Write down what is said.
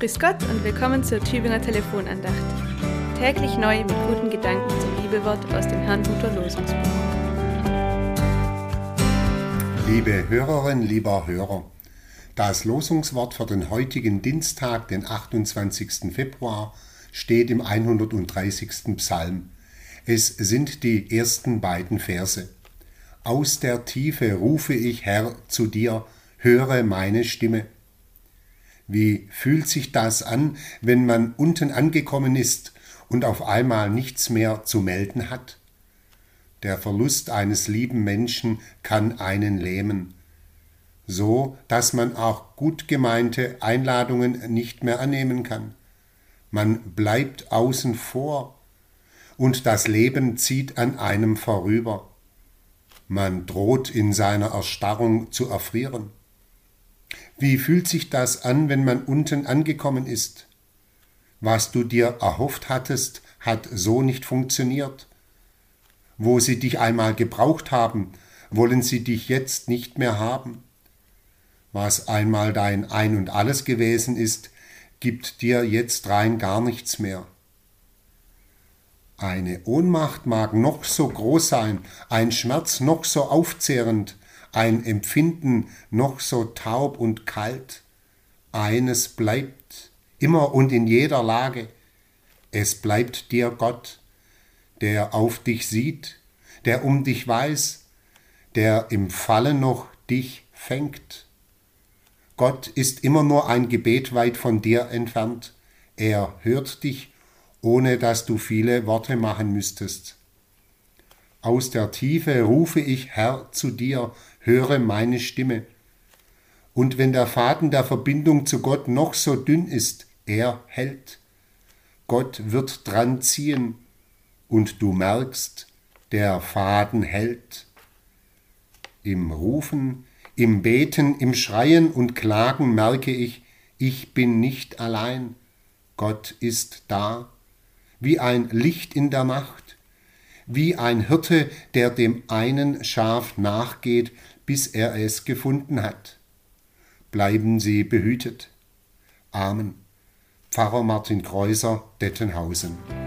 Grüß Gott und willkommen zur Tübinger Telefonandacht. Täglich neu mit guten Gedanken zum Bibelwort aus dem Herrnhuter Losungsbuch. Liebe Hörerinnen, lieber Hörer, das Losungswort für den heutigen Dienstag, den 28. Februar, steht im 130. Psalm. Es sind die ersten beiden Verse. Aus der Tiefe rufe ich, Herr, zu dir, höre meine Stimme. Wie fühlt sich das an, wenn man unten angekommen ist und auf einmal nichts mehr zu melden hat? Der Verlust eines lieben Menschen kann einen lähmen, so dass man auch gut gemeinte Einladungen nicht mehr annehmen kann. Man bleibt außen vor und das Leben zieht an einem vorüber. Man droht in seiner Erstarrung zu erfrieren. Wie fühlt sich das an, wenn man unten angekommen ist? Was du dir erhofft hattest, hat so nicht funktioniert. Wo sie dich einmal gebraucht haben, wollen sie dich jetzt nicht mehr haben. Was einmal dein Ein und alles gewesen ist, gibt dir jetzt rein gar nichts mehr. Eine Ohnmacht mag noch so groß sein, ein Schmerz noch so aufzehrend, ein Empfinden noch so taub und kalt. Eines bleibt immer und in jeder Lage. Es bleibt dir Gott, der auf dich sieht, der um dich weiß, der im Falle noch dich fängt. Gott ist immer nur ein Gebet weit von dir entfernt. Er hört dich ohne dass du viele Worte machen müsstest. Aus der Tiefe rufe ich, Herr, zu dir, höre meine Stimme. Und wenn der Faden der Verbindung zu Gott noch so dünn ist, er hält. Gott wird dran ziehen, und du merkst, der Faden hält. Im Rufen, im Beten, im Schreien und Klagen merke ich, ich bin nicht allein, Gott ist da wie ein Licht in der Nacht, wie ein Hirte, der dem einen Schaf nachgeht, bis er es gefunden hat. Bleiben Sie behütet. Amen. Pfarrer Martin Kreuser, Dettenhausen.